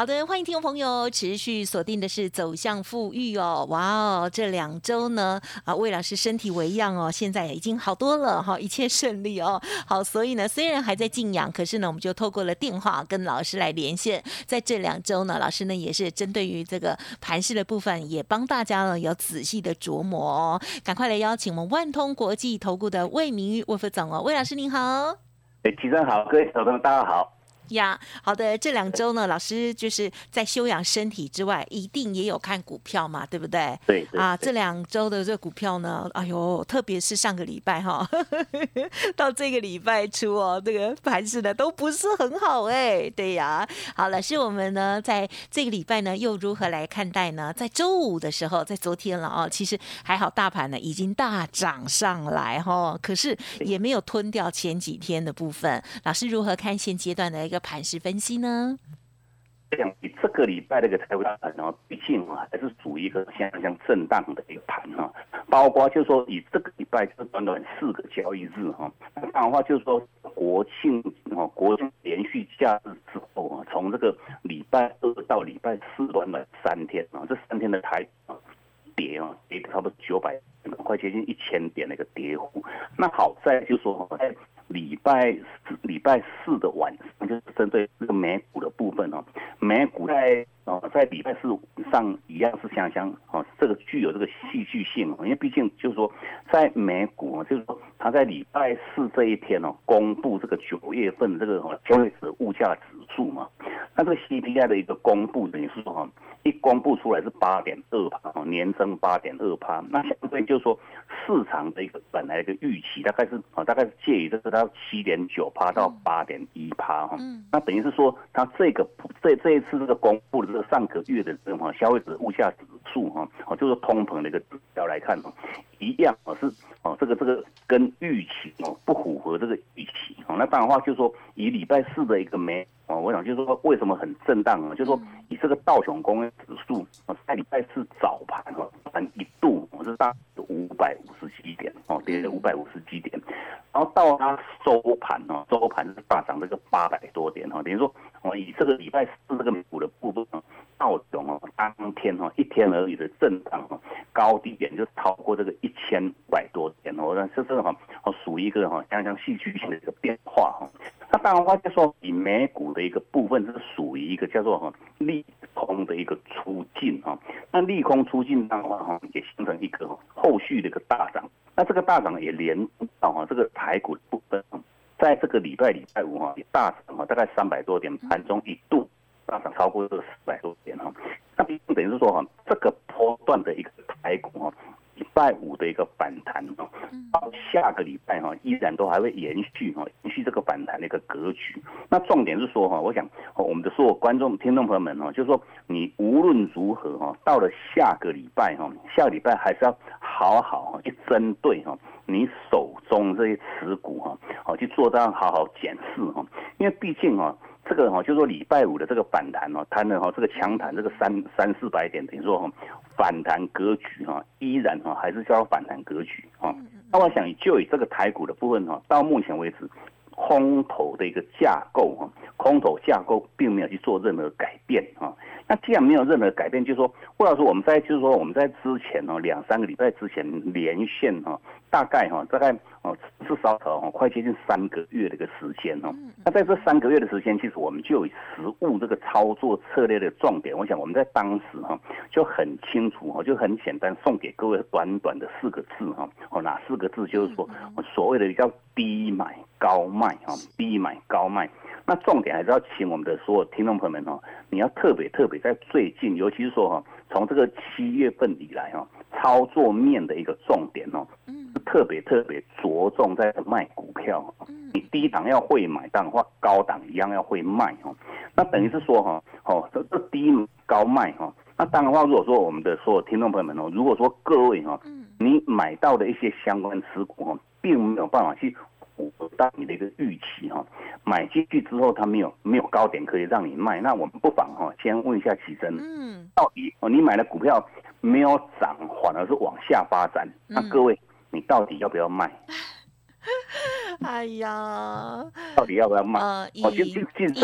好的，欢迎听众朋友持续锁定的是走向富裕哦，哇哦，这两周呢啊，魏老师身体为恙哦，现在已经好多了哈，一切顺利哦。好，所以呢，虽然还在静养，可是呢，我们就透过了电话跟老师来连线。在这两周呢，老师呢也是针对于这个盘势的部分，也帮大家呢有仔细的琢磨哦。赶快来邀请我们万通国际投顾的魏明玉魏副总哦，魏老师您好。哎，齐生好，各位小朋友大家好。呀，好的，这两周呢，老师就是在休养身体之外，一定也有看股票嘛，对不对？对。啊，这两周的这股票呢，哎呦，特别是上个礼拜哈，到这个礼拜初哦，这个盘势呢都不是很好哎，对呀。好，老师，我们呢在这个礼拜呢又如何来看待呢？在周五的时候，在昨天了哦，其实还好，大盘呢已经大涨上来哈，可是也没有吞掉前几天的部分。老师如何看现阶段的一个？盘势分析呢？这样，以这个礼拜那个财务大盘呢，毕竟啊还是属于一个相当震荡的一个盘哈。包括就是说，以这个礼拜就短短四个交易日哈，那这样的话就是说，国庆啊，国庆连续假日之后啊，从这个礼拜二到礼拜四短短三天啊，这三天的台啊跌啊跌差不多九百，快接近一千点的一个跌幅。那好在就是说在礼拜礼拜四的晚上，针对这个美股的部分哦，美股在哦在礼拜四上一样是相相哦，这个具有这个戏剧性哦，因为毕竟就是说在美股啊就是说它在礼拜四这一天哦，公布这个九月份这个消费者物价指数嘛，那这个 CPI 的一个公布等于是说哈，一公布出来是八点二帕哦，年增八点二帕，那相对就是说市场的一个本来的预期大概是啊大概是介于这个。到七点九趴到八点一趴哈，那等于是说，它这个这这一次这个公布的这个上个月的这个哈消费者物价指数哈，哦就是通膨的一个指标来看哦，一样哦是哦这个这个跟预期哦不符合这个预期哦，那当然话就是说以礼拜四的一个美哦，我想就是说为什么很震荡啊？就是说以这个道琼工业指数哦在礼拜四早盘哦，一度我是大五百五十几点哦，跌了五百五十几点。然后到它收盘哦，收盘是大涨这个八百多点哈，等于说我以这个礼拜四这个美股的部分啊，道琼哦，当天哈一天而已的震荡哈，高低点就超过这个一千五百多点哦，那这是哈哦属于一个哈相当戏剧性的一个变化哈。那当然话就说以美股的一个部分是属于一个叫做哈利空的一个出境哈，那利空出境的话哈也形成一个后续的一个大涨。那这个大涨也连到哈这个台股的部分，在这个礼拜礼拜五哈也大涨哈，大概三百多点，盘中一度大涨超过这个四百多点哈。那等于是说哈，这个波段的一个。拜五的一个反弹哦，到下个礼拜哈，依然都还会延续哈，延续这个反弹的一个格局。那重点是说哈，我想我们的所有观众、听众朋友们哈，就是说你无论如何哈，到了下个礼拜哈，下个礼拜还是要好好去针对哈你手中这些持股哈，好去做这样好好检视哈，因为毕竟哈。这个哈，就说礼拜五的这个反弹哦，弹的哈，这个强弹这个三三四百点，等于说哈，反弹格局哈，依然哈还是叫反弹格局哈。那我想就以这个台股的部分哈，到目前为止，空头的一个架构哈，空头架构并没有去做任何改变哈。那既然没有任何改变，就是说，或者说我们在就是说我们在之前哦，两三个礼拜之前连线哈，大概哈，大概哦至少哦快接近三个月的一个时间哦。那在这三个月的时间，其实我们就有实物这个操作策略的重点，我想我们在当时哈就很清楚哈，就很简单送给各位短短的四个字哈，哦哪四个字？就是说所谓的叫低买高卖哈，低买高卖。那重点还是要请我们的所有听众朋友们哈，你要特别特别在最近，尤其是说哈，从这个七月份以来哈，操作面的一个重点哦，是特别特别着重在卖股票，你低档要会买，但话高档一样要会卖哈。那等于是说哈，哦，这这低高卖哈。那当然话，如果说我们的所有听众朋友们哦，如果说各位哈，你买到的一些相关持股哈，并没有办法去到你的一个预期哈，买进去之后它没有没有高点可以让你卖，那我们不妨哈先问一下奇珍，嗯，到底哦你买的股票没有涨，反而是往下发展，那各位你到底要不要卖？哎呀，到底要不要卖？呃，以以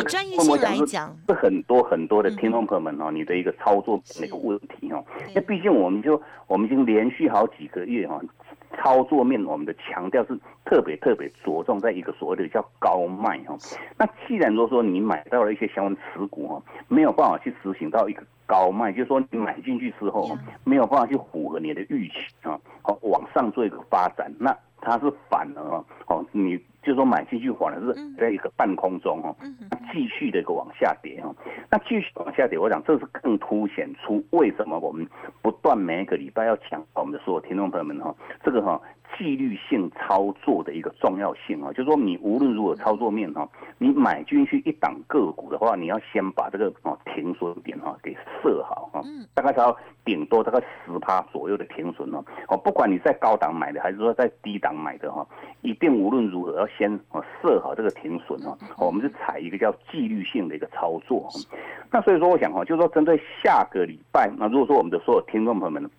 专业性来讲，是很多很多的听众朋友们哦，你的一个操作那个问题哦，因为毕竟我们就我们已经连续好几个月哈，操作面我们的强调是特别特别着重在一个所谓的叫高卖哈。那既然如果说你买到了一些相关持股哈，没有办法去执行到一个高卖，就是说你买进去之后没有办法去符合你的预期啊，好往上做一个发展那。它是反而哦，你就说买进去反而是在一个半空中哦，继续的一个往下跌哦，那继续往下跌，我想这是更凸显出为什么我们不断每一个礼拜要强调我们的所有听众朋友们哈，这个哈。纪律性操作的一个重要性啊，就是说你无论如何操作面哈，你买进去一档个股的话，你要先把这个哦停损点哈给设好哈，大概要顶多大概十趴左右的停损哦，哦不管你在高档买的还是说在低档买的哈，一定无论如何要先哦设好这个停损哦，我们是采一个叫纪律性的一个操作，那所以说我想哈，就是说针对下个礼拜，那如果说我们的所有听众朋友们。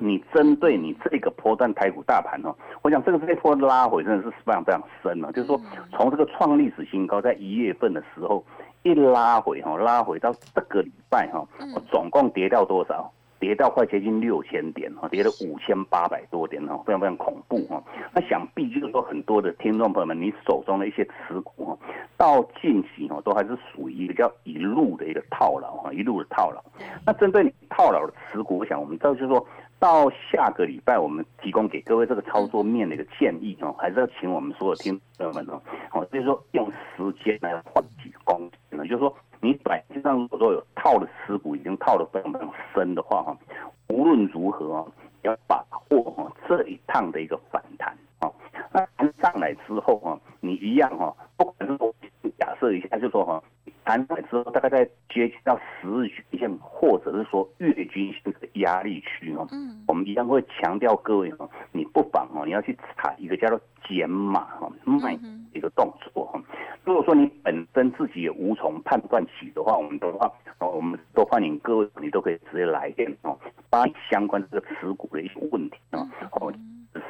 你针对你这个波段台股大盘哦，我想这个这波拉回真的是非常非常深了。就是说，从这个创历史新高，在一月份的时候一拉回哈，拉回到这个礼拜哈，总共跌掉多少？跌到快接近六千点哈，跌了五千八百多点哈，非常非常恐怖哈。那想必就是说，很多的听众朋友们，你手中的一些持股哈，到近期哈，都还是属于一个叫一路的一个套牢哈，一路的套牢。那针对你套牢的持股，我想我们这就是说。到下个礼拜，我们提供给各位这个操作面的一个建议哦，还是要请我们所有听众们哦，哦，就是说用时间来换取公呢，就是说你短期上如果说有套的持股已经套的非常非常深的话哈，无论如何啊，要把握哈这一趟的一个反弹啊，那上来之后哈，你一样哈，不管是说假设一下，就说哈。弹出来之后，大概在接近到十日均线，或者是说月均线的压力区哦，嗯，我们一样会强调各位哦，你不妨哦，你要去踩一个叫做减码哈卖一个动作哈。如果说你本身自己也无从判断起的话，我们的话哦，我们都欢迎各位，你都可以直接来电哦，把相关这个持股的一些问题啊，哦，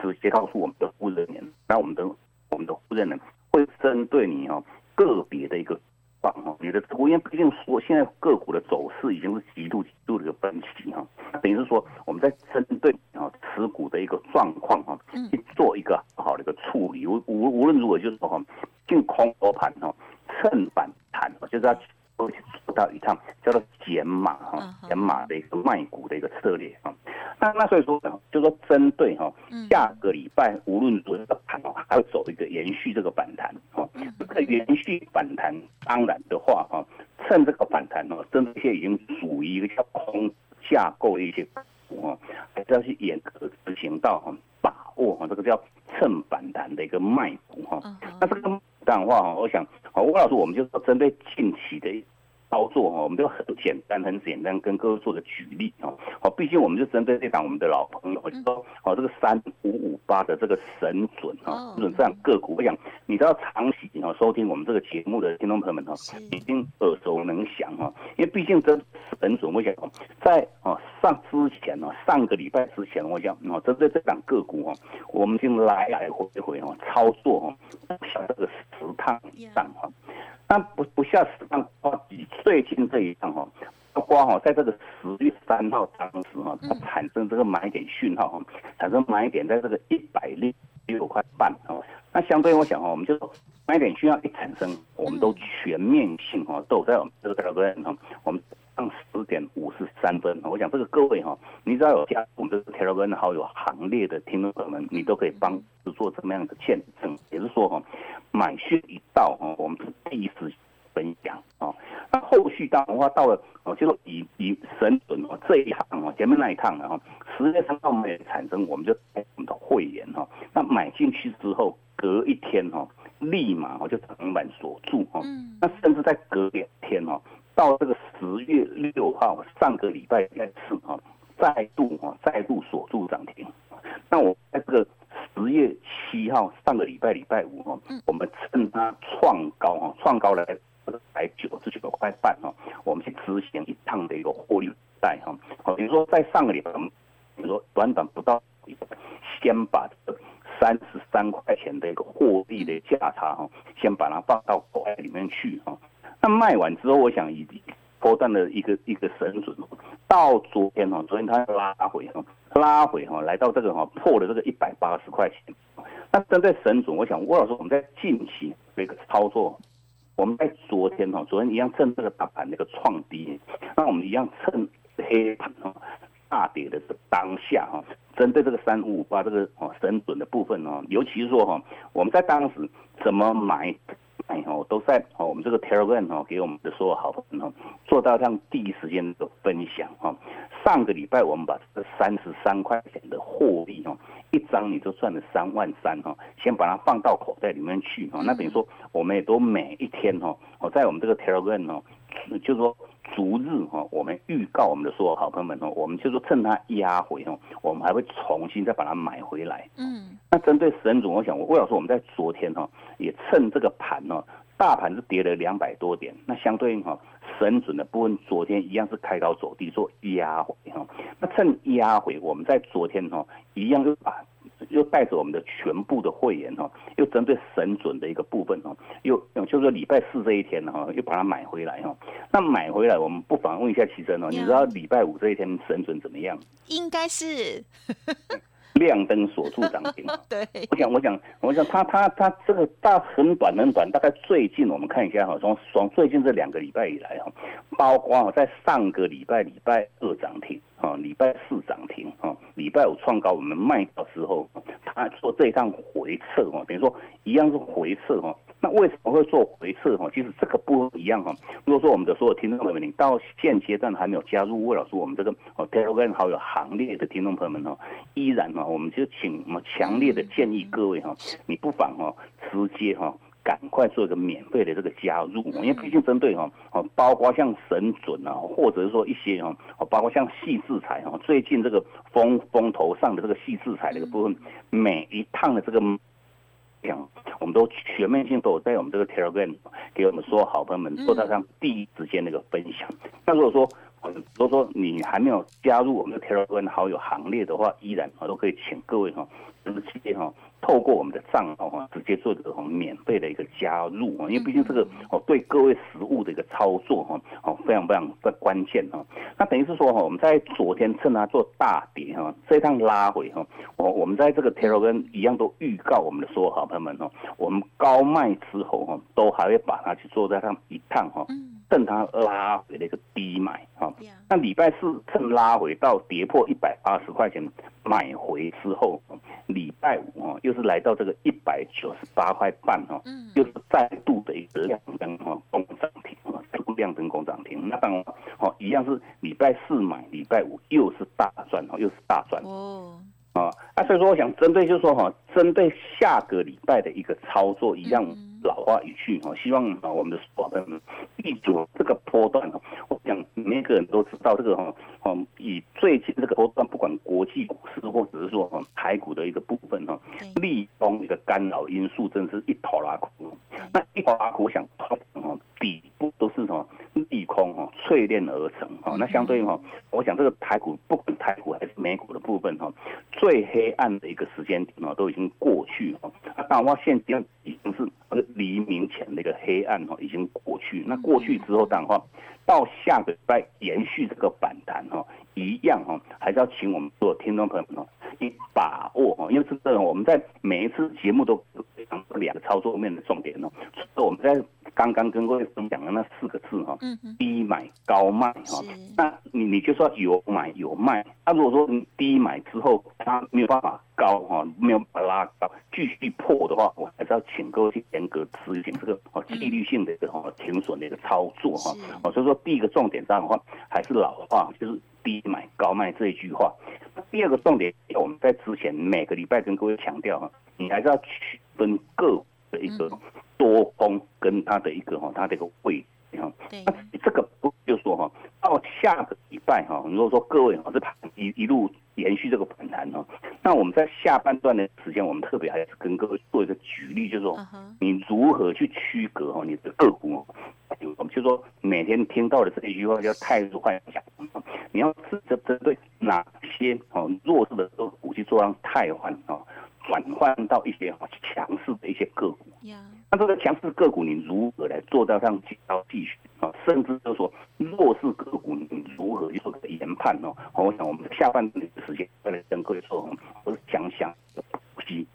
直接告诉我们的负责人，那我们的我们的负责人会针对你哦个别的一个。棒哈，你的因为毕竟说现在个股的走势已经是极度极度的一个分歧哈，等于是说我们在针对啊持股的一个状况哈，去做一个好的一个处理。无无无论如何就是说哈，进空头盘哈，趁反弹就是要做到一趟叫做减码哈，减码的一个卖股的一个策略啊。那那所以说，就说针对哈，下个礼拜无论如何盘哦，还会走一个延续这个反弹哦。这个延续反弹，当然的话哈，趁这个反弹哦，针对一些已经属于一个叫空架构的一些股哦，还是要去严格执行到哈，把握哈，这个叫趁反弹的一个卖股哈。那这个这样的话哈，我想，吴老师，我们就说针对近期的。操作哈，我们都很简单，很简单，跟各位做个举例哦。好，毕竟我们就针对这档我们的老朋友，就说哦，这个三五五八的这个神准哈，准这样个股，我想你知道长期哦收听我们这个节目的听众朋友们哈，已经耳熟能详哈。因为毕竟这神准，我想在哦上之前呢，上个礼拜之前，我想哦针对这档个股哦，我们已经来来回回哦操作哈，像这个十趟以上哈。那不不下十趟哦，最近这一趟哈，包括哈，在这个十月三号当时哈，它产生这个买点讯号哈，产生买点在这个一百六六块半哦。那相对我想哈，我们就买点讯号一产生，我们都全面性哈，都在我们这个表格上，我们。上十点五十三分，我想这个各位哈，你只要有加我们这个 Telegram 的好友行列的听众朋友们，你都可以帮做这么样的见证。也是说哈，买讯一到哈，我们是第一次分享啊。那后续当然话到了哦，就是以以神准哦这一趟哦，前面那一趟的哈，十月三号我们也产生，我们就我们的会员哈，那买进去之后，隔一天哈，立马哦就涨板锁住哈，嗯那甚至在隔两天哈。到这个十月六号上个礼拜四哈，再度哈再度锁住涨停。那我在这个十月七号上个礼拜礼拜五哈，我们趁它创高哈，创高来百九十九块半哈，我们去执行一趟的一个获利带哈。好，比如说在上个礼拜，我们比如说短短不到，先把这个三十三块钱的一个货币的价差哈，先把它放到口袋里面去哈。那卖完之后，我想以波段的一个一个神准，到昨天哈，昨天它拉回哈，拉回哈，来到这个哈破了这个一百八十块钱。那针对神准，我想郭老师我们在近期的一个操作，我们在昨天哈，昨天一样趁这个大盘那个创低，那我们一样趁黑盘哈大跌的这当下哈，针对这个三五五八这个哦神准的部分哦，尤其是说哈，我们在当时怎么买？哎哦，都在哦，我们这个 Telegram 哦，给我们的所有好朋友哦，做到让第一时间的分享哈。上个礼拜我们把这三十三块钱的货币哦，一张你就赚了三万三哈，先把它放到口袋里面去哈。那等于说，我们也都每一天哈，我在我们这个 Telegram 哦，就是说。逐日哈，我们预告我们的所有好朋友们哦，我们就说趁它压回哦，我们还会重新再把它买回来。嗯，那针对神主，我想魏老师，我们在昨天哈，也趁这个盘哦，大盘是跌了两百多点，那相对应哈，神准的部分昨天一样是开高走低做压回哈，那趁压回，我们在昨天哈，一样就把。又带着我们的全部的会员哈，又针对神准的一个部分哈，又就是说礼拜四这一天哈，又把它买回来哈。那买回来，我们不妨问一下齐珍哦，你知道礼拜五这一天神准怎么样？应该是。亮灯锁住涨停。对，我想，我想，我想，他他他这个大很短很短，大概最近我们看一下哈，从从最近这两个礼拜以来哈，包括在上个礼拜礼拜二涨停啊，礼拜四涨停啊，礼拜五创高我们卖掉之后，他做这一趟回撤哈，等于说一样是回撤哈。那为什么会做回撤哈？其实这个不一样哈。如果说我们的所有听众朋友们，你到现阶段还没有加入魏老师我们这个哦 Telegram 好友行列的听众朋友们哈，依然哈，我们就请我们强烈的建议各位哈，你不妨哈直接哈赶快做一个免费的这个加入，因为毕竟针对哈哦，包括像神准啊，或者是说一些哈哦，包括像细制裁哈，最近这个风风头上的这个细制裁的一个部分，每一趟的这个。讲，我们都全面性都有在我们这个 Telegram 给我们所有好朋友们做到上第一时间的一个分享。那如果说，如果说你还没有加入我们的 Telegram 好友行列的话，依然我都可以请各位哈，直接哈。透过我们的账号哈，直接做这个免费的一个加入啊，因为毕竟这个哦对各位实物的一个操作哈，哦非常非常的关键哈。那等于是说哈，我们在昨天趁它做大跌哈，这一趟拉回哈，我我们在这个 Telegram 一样都预告我们的所有好朋友们哈，我们高卖之后哈，都还会把它去做这趟一趟哈，趁它拉回的一个低买哈。那礼拜四趁拉回到跌破一百八十块钱买回之后，礼拜五哈。又是来到这个一百九十八块半哈，又是再度的一个亮灯哈，攻涨停啊，再度亮灯攻涨停。那当然哦，一样是礼拜四买，礼拜五又是大赚哦，又是大赚哦。啊，那所以说我想针对就是说哈，针对下个礼拜的一个操作，一样老话一句哈，希望啊我们的伙伴们记住这个波段哈，我想每个人都知道这个哈，哦以最近这个波段，不管国际股市或者是说哈台股的一个部分哈，利空一个干扰因素，真是一头拉苦。那一头拉苦，我想哈底部都是什么利空哈淬炼而成哈，那相对哈，我想这个台股不管台股还是美股的部分哈。最黑暗的一个时间点哦，都已经过去了。当然话，现在已经是黎明前的一个黑暗哦，已经过去。那过去之后，当然话，到下个礼拜延续这个反弹哈，一样哈，还是要请我们所有听众朋友们哦，你把握哦，因为这个我们在每一次节目都非常两个操作面的重点哦，我们在。刚刚跟各位分享的那四个字哈，低买高卖哈，那你你就说有买有卖，那如果说你低买之后它没有办法高哈，没有把它拉高，继续破的话，我还是要请各位去严格执行这个哦纪律性的一个哦停损的一个操作哈，哦所以说第一个重点上的话还是老话，就是低买高卖这一句话。那第二个重点，我们在之前每个礼拜跟各位强调哈，你还是要区分个的一个。多空跟它的一个哈，它的一个位置哈，那这个不就说哈到下个礼拜哈，如果说各位哈这盘一一路延续这个反弹哈，那我们在下半段的时间，我们特别还是跟各位做一个举例，就是说你如何去区隔哦你的个股哦，我们就说每天听到的这一句话叫太弱幻想，你要是针针对哪些哦弱势的个股去做让太换哦。转换到一些强势的一些个股，那这个强势个股你如何来做到让交继续啊？甚至就是说弱势个股你如何去做个研判哦？我想我们下半年的时间再来跟各位做，我是讲讲补习。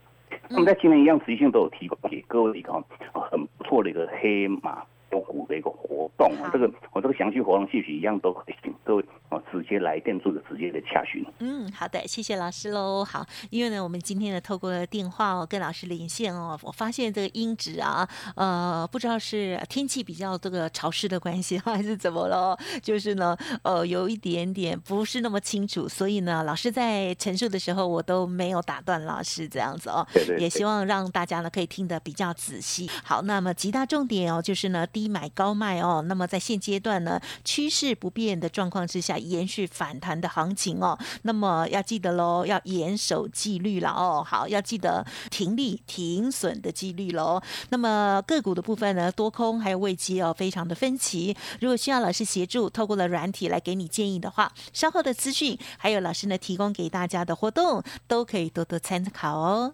那么在今天一样持续性都有提供给各位一个很不错的一个黑马。股的一个活动，这个我这个详细活动信息一样都可以请各位哦直接来电做个直接的洽询。嗯，好的，谢谢老师喽。好，因为呢，我们今天呢透过电话哦跟老师连线哦，我发现这个音质啊，呃，不知道是天气比较这个潮湿的关系还是怎么了，就是呢，呃，有一点点不是那么清楚，所以呢，老师在陈述的时候我都没有打断老师这样子哦。对对。也希望让大家呢可以听得比较仔细。好，那么极大重点哦，就是呢低买高卖哦，那么在现阶段呢，趋势不变的状况之下，延续反弹的行情哦。那么要记得喽，要严守纪律了哦。好，要记得停利停损的纪律喽。那么个股的部分呢，多空还有位机哦，非常的分歧。如果需要老师协助，透过了软体来给你建议的话，稍后的资讯还有老师呢提供给大家的活动，都可以多多参考哦。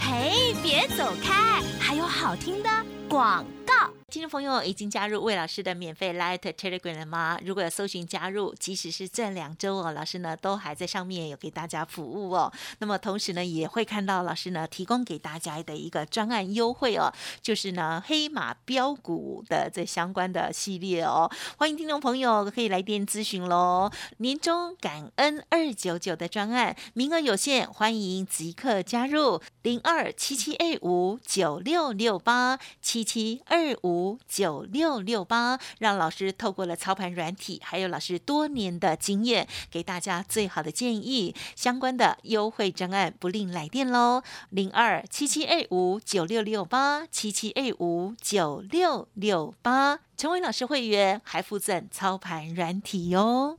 嘿，别走开，还有好听的广告。听众朋友已经加入魏老师的免费 Light Telegram 了吗？如果有搜寻加入，即使是这两周哦，老师呢都还在上面有给大家服务哦。那么同时呢，也会看到老师呢提供给大家的一个专案优惠哦，就是呢黑马标股的这相关的系列哦。欢迎听众朋友可以来电咨询喽。年终感恩二九九的专案名额有限，欢迎即刻加入零二七七 A 五九六六八七七二五。五九六六八，让老师透过了操盘软体，还有老师多年的经验，给大家最好的建议。相关的优惠专案，不吝来电喽，零二七七 A 五九六六八七七 A 五九六六八，成为老师会员还附赠操盘软体哟。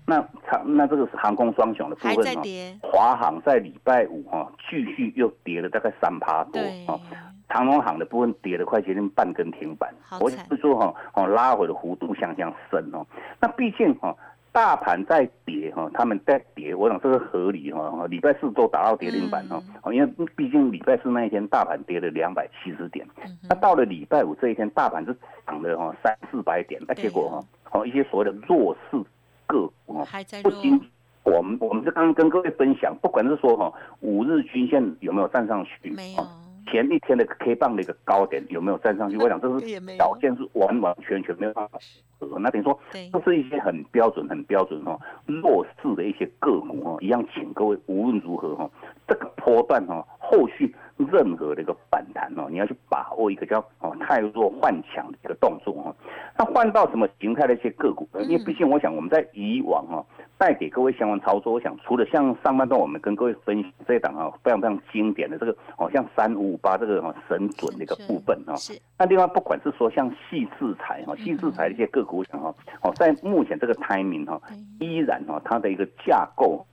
那长那这个是航空双雄的部分哦。华航在礼拜五哈继续又跌了大概三趴多哦。长龙航的部分跌了快接近半根停板。我是说哈哦拉回的幅度相当深哦。那毕竟哈大盘在跌哈，他们在跌，我想这个合理哈。礼拜四都达到跌停板哈，因为毕竟礼拜四那一天大盘跌了两百七十点，那到了礼拜五这一天大盘是涨了哈三四百点，那结果哈。哦，一些所谓的弱势个股哦，不仅我们我们是刚刚跟各位分享，不管是说哈五日均线有没有站上去，没有前一天的 K 棒的一个高点有没有站上去，我想这是 表现是完完全全没有办法。那等于说，这是一些很标准、很标准哈弱势的一些个股哈，一样，请各位无论如何哈，这个波段哈，后续任何的一个反弹哦，你要去把握一个叫哦太弱换强的一个动作哦。那换到什么形态的一些个股？因为毕竟我想我们在以往哈带给各位相关操作，我想除了像上半段我们跟各位分享这一档啊非常非常经典的这个哦像三五五八这个神准的一个部分哈。是。那另外不管是说像细制材哈，细制材的一些个股。我想哈，哦，在目前这个 timing 哈，依然哈，它的一个架构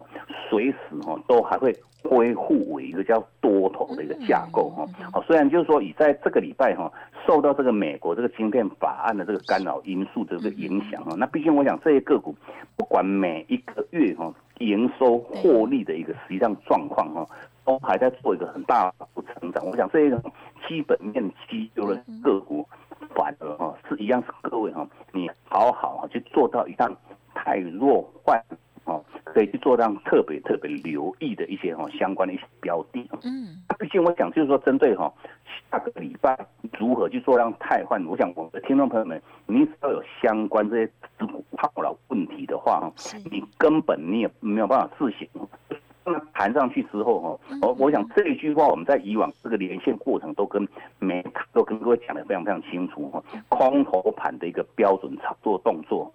随时哈都还会恢复为一个叫多头的一个架构哈。好，虽然就是说以在这个礼拜哈，受到这个美国这个芯片法案的这个干扰因素的这个影响哈，那毕竟我想这些个股不管每一个月哈营收获利的一个实际上状况哈，都还在做一个很大幅成长。我想这一种基本面基优的个股。反而哈是一样，是各位哈，你好好去做到一趟太弱换哦，可可以去做让特别特别留意的一些哈相关的一些标的。嗯，毕竟我想就是说，针对哈下个礼拜如何去做让汰换，我想我们的听众朋友们，你只要有相关这些持股套牢问题的话哈，你根本你也没有办法自省。那弹上去之后哈，我我想这一句话我们在以往这个连线过程都跟每都跟各位讲的非常非常清楚哈。空头盘的一个标准操作动作，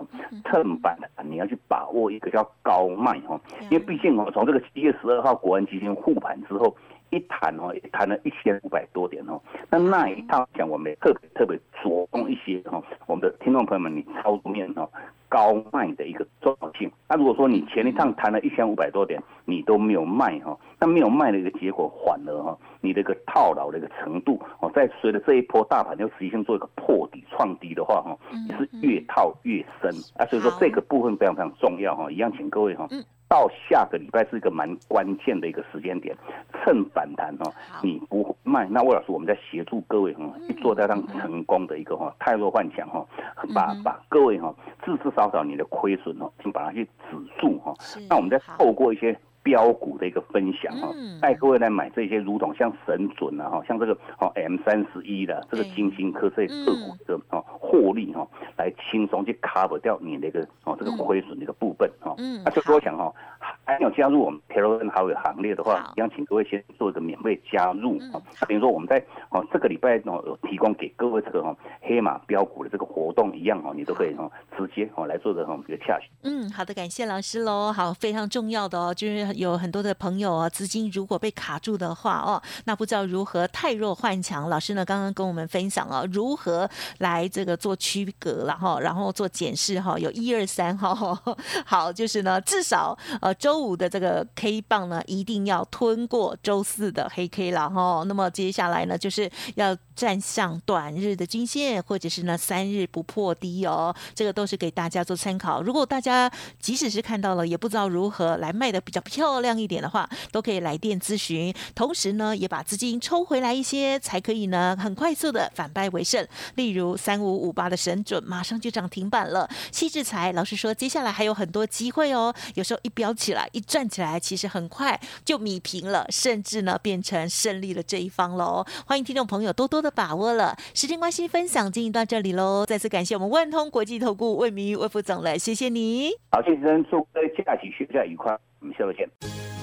趁板你要去把握一个叫高卖哈，因为毕竟哦，从这个七月十二号国安基金护盘之后。一谈哦，谈了一千五百多点哦。那那一套讲，我们特别特别着重一些哦，我们的听众朋友们，你操作面哦，高卖的一个重要性。那如果说你前一趟谈了一千五百多点，你都没有卖哈，那没有卖的一个结果，反而哈，你的一个套牢的一个程度哦，在随着这一波大盘要实现做一个破底创低的话哈，你是越套越深啊。所以说这个部分非常非常重要哈，一样请各位哈。到下个礼拜是一个蛮关键的一个时间点，趁反弹哦，你不卖，那魏老师我们在协助各位哈，一做到让成功的一个哈太弱幻想哈，把把各位哈至至少少你的亏损哦，请把它去止住哈，那我们再透过一些。标股的一个分享哈，带各位来买这些，如同像神准啊哈，像这个哦 M 三十一的这个金星科这些个股的哦获利哈，来轻松去 cover 掉你那个哦这个亏损的一个部分哈。那就多讲哈，还有加入我们 t e l e 好友行列的话，一样请各位先做一个免费加入啊。比如说我们在哦这个礼拜哦有提供给各位这个哈黑马标股的这个活动一样哦，你都可以哦直接哦来做的哈一个洽询。嗯，好的，感谢老师喽。好，非常重要的哦，就是。有很多的朋友啊，资金如果被卡住的话哦，那不知道如何太弱换强。老师呢刚刚跟我们分享了如何来这个做区隔了哈，然后做检视哈，有一二三哈。好，就是呢至少呃周五的这个 K 棒呢一定要吞过周四的黑 K 了哈。那么接下来呢就是要站上短日的均线，或者是呢三日不破低哦。这个都是给大家做参考。如果大家即使是看到了，也不知道如何来卖的比较漂。亮一点的话，都可以来电咨询。同时呢，也把资金抽回来一些，才可以呢很快速的反败为胜。例如三五五八的神准，马上就涨停板了。西智财老师说，接下来还有很多机会哦。有时候一飙起来，一转起来，其实很快就米平了，甚至呢变成胜利的这一方喽。欢迎听众朋友多多的把握了。时间关系，分享进行到这里喽。再次感谢我们万通国际投顾魏明玉魏副总了，谢谢你。好，谢谢祝各位假期休假愉快。我们下周见。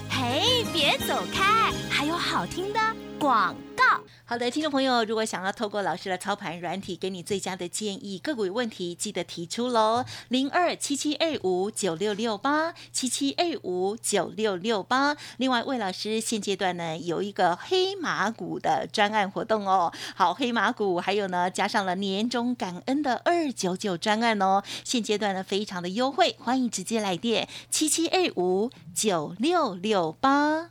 嘿，别走开，还有好听的广。好的，听众朋友，如果想要透过老师的操盘软体给你最佳的建议，个股有问题记得提出喽，零二七七二五九六六八七七二五九六六八。另外，魏老师现阶段呢有一个黑马股的专案活动哦，好，黑马股还有呢加上了年终感恩的二九九专案哦，现阶段呢非常的优惠，欢迎直接来电七七二五九六六八。